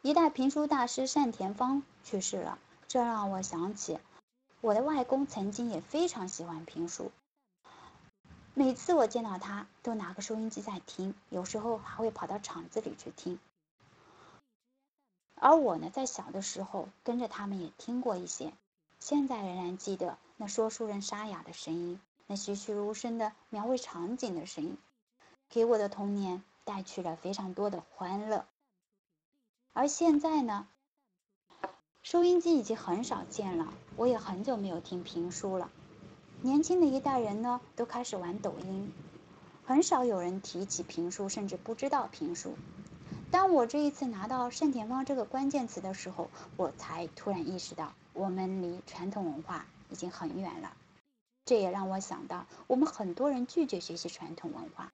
一代评书大师单田芳去世了，这让我想起我的外公曾经也非常喜欢评书。每次我见到他，都拿个收音机在听，有时候还会跑到厂子里去听。而我呢，在小的时候跟着他们也听过一些，现在仍然记得那说书人沙哑的声音，那栩栩如生的描绘场景的声音，给我的童年带去了非常多的欢乐。而现在呢，收音机已经很少见了，我也很久没有听评书了。年轻的一代人呢，都开始玩抖音，很少有人提起评书，甚至不知道评书。当我这一次拿到单田芳这个关键词的时候，我才突然意识到，我们离传统文化已经很远了。这也让我想到，我们很多人拒绝学习传统文化，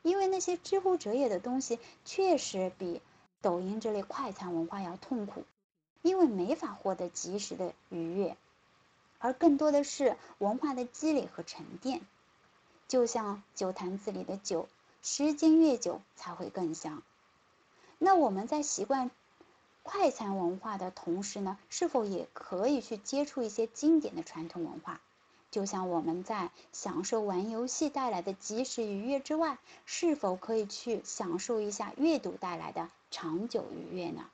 因为那些知乎者也的东西确实比抖音这类快餐文化要痛苦，因为没法获得及时的愉悦。而更多的是文化的积累和沉淀，就像酒坛子里的酒，时间越久才会更香。那我们在习惯快餐文化的同时呢，是否也可以去接触一些经典的传统文化？就像我们在享受玩游戏带来的及时愉悦之外，是否可以去享受一下阅读带来的长久愉悦呢？